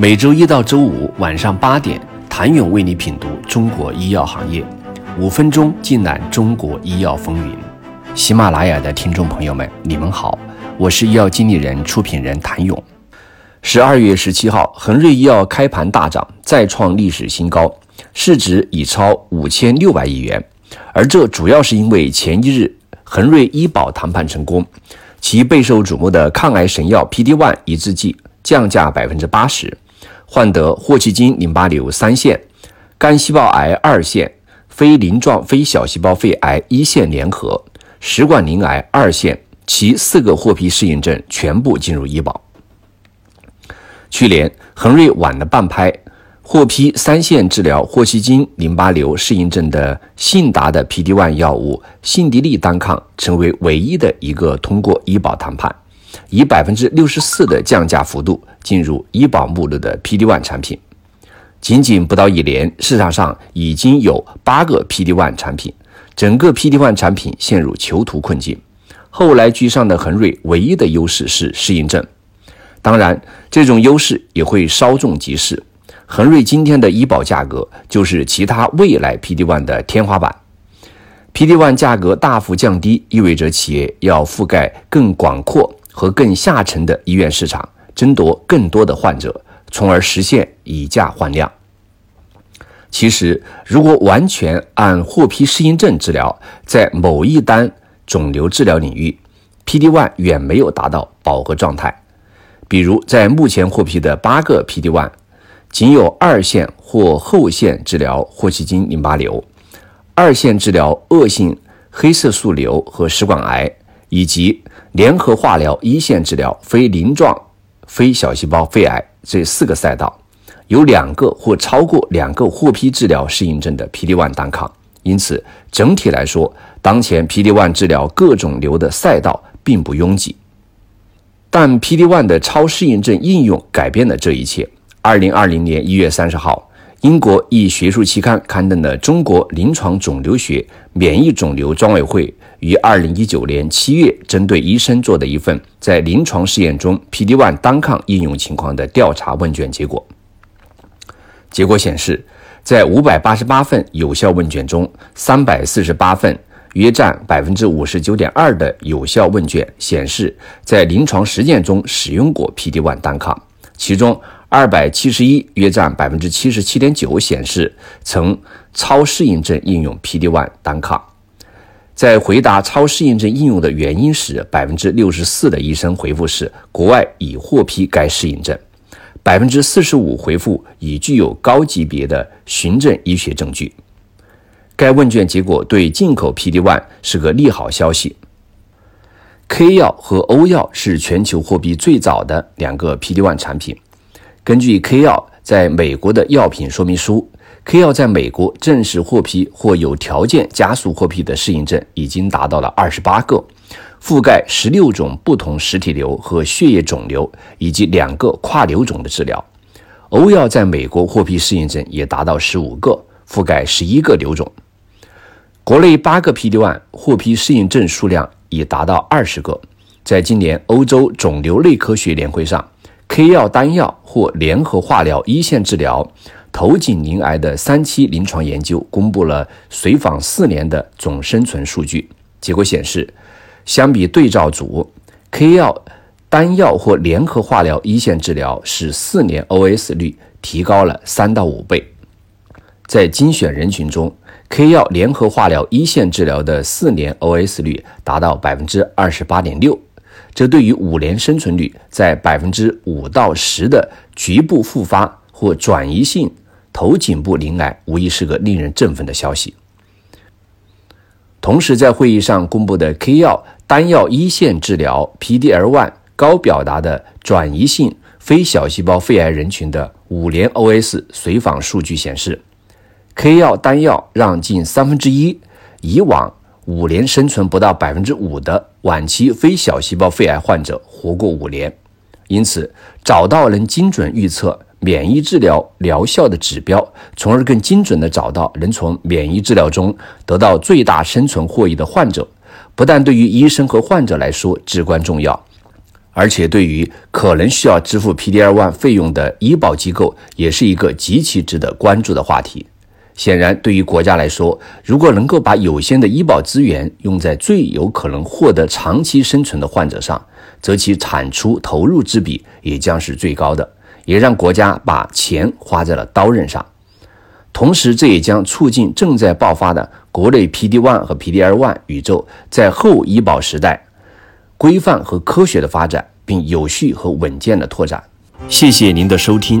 每周一到周五晚上八点，谭勇为你品读中国医药行业，五分钟尽览中国医药风云。喜马拉雅的听众朋友们，你们好，我是医药经理人、出品人谭勇。十二月十七号，恒瑞医药开盘大涨，再创历史新高，市值已超五千六百亿元。而这主要是因为前一日恒瑞医保谈判成功，其备受瞩目的抗癌神药 PD-1 抑制剂降价百分之八十。患得霍奇金淋巴瘤三线、肝细胞癌二线、非鳞状非小细胞肺癌一线联合、食管鳞癌二线，其四个获批适应症全部进入医保。去年恒瑞晚了半拍，获批三线治疗霍奇金淋巴瘤适应症的信达的 PD-1 药物信迪利单抗，成为唯一的一个通过医保谈判。以百分之六十四的降价幅度进入医保目录的 PD One 产品，仅仅不到一年，市场上已经有八个 PD One 产品，整个 PD One 产品陷入囚徒困境。后来居上的恒瑞唯一的优势是适应症，当然，这种优势也会稍纵即逝。恒瑞今天的医保价格就是其他未来 PD One 的天花板。PD One 价格大幅降低，意味着企业要覆盖更广阔。和更下沉的医院市场，争夺更多的患者，从而实现以价换量。其实，如果完全按获批适应症治疗，在某一单肿瘤治疗领域，PD-1 远没有达到饱和状态。比如，在目前获批的八个 PD-1，仅有二线或后线治疗霍奇金淋巴瘤，二线治疗恶性黑色素瘤和食管癌。以及联合化疗一线治疗非鳞状非小细胞肺癌这四个赛道，有两个或超过两个获批治疗适应症的 PD-1 单抗。因此，整体来说，当前 PD-1 治疗各种瘤的赛道并不拥挤。但 PD-1 的超适应症应用改变了这一切。二零二零年一月三十号，英国一学术期刊刊登了《中国临床肿瘤学免疫肿瘤专委会》。于二零一九年七月，针对医生做的一份在临床试验中 PD-1 单抗应用情况的调查问卷结果。结果显示，在五百八十八份有效问卷中，三百四十八份（约占百分之五十九点二）的有效问卷显示，在临床实践中使用过 PD-1 单抗，其中二百七十一（约占百分之七十七点九）显示曾超适应症应用 PD-1 单抗。在回答超适应症应用的原因时，百分之六十四的医生回复是国外已获批该适应症，百分之四十五回复已具有高级别的循证医学证据。该问卷结果对进口 PD-1 是个利好消息。K 药和欧药是全球货币最早的两个 PD-1 产品。根据 K 药在美国的药品说明书。K 药在美国正式获批或有条件加速获批的适应症已经达到了二十八个，覆盖十六种不同实体瘤和血液肿瘤，以及两个跨瘤种的治疗。欧药在美国获批适应症也达到十五个，覆盖十一个瘤种。国内八个 PD-1 获批适应症数量已达到二十个。在今年欧洲肿瘤内科学年会上，K 药单药或联合化疗一线治疗。头颈鳞癌的三期临床研究公布了随访四年的总生存数据，结果显示，相比对照组，K 药单药或联合化疗一线治疗使四年 OS 率提高了三到五倍。在精选人群中，K 药联合化疗一线治疗的四年 OS 率达到百分之二十八点六，这对于五年生存率在百分之五到十的局部复发。或转移性头颈部鳞癌无疑是个令人振奋的消息。同时，在会议上公布的 K 药单药一线治疗 PD-L1 高表达的转移性非小细胞肺癌人群的五年 OS 随访数据显示，K 药单药让近三分之一以往五年生存不到百分之五的晚期非小细胞肺癌患者活过五年。因此，找到能精准预测。免疫治疗疗效的指标，从而更精准地找到能从免疫治疗中得到最大生存获益的患者，不但对于医生和患者来说至关重要，而且对于可能需要支付 PD-L1 费用的医保机构，也是一个极其值得关注的话题。显然，对于国家来说，如果能够把有限的医保资源用在最有可能获得长期生存的患者上，则其产出投入之比也将是最高的，也让国家把钱花在了刀刃上。同时，这也将促进正在爆发的国内 PD-1 和 PD-L1 宇宙在后医保时代规范和科学的发展，并有序和稳健的拓展。谢谢您的收听。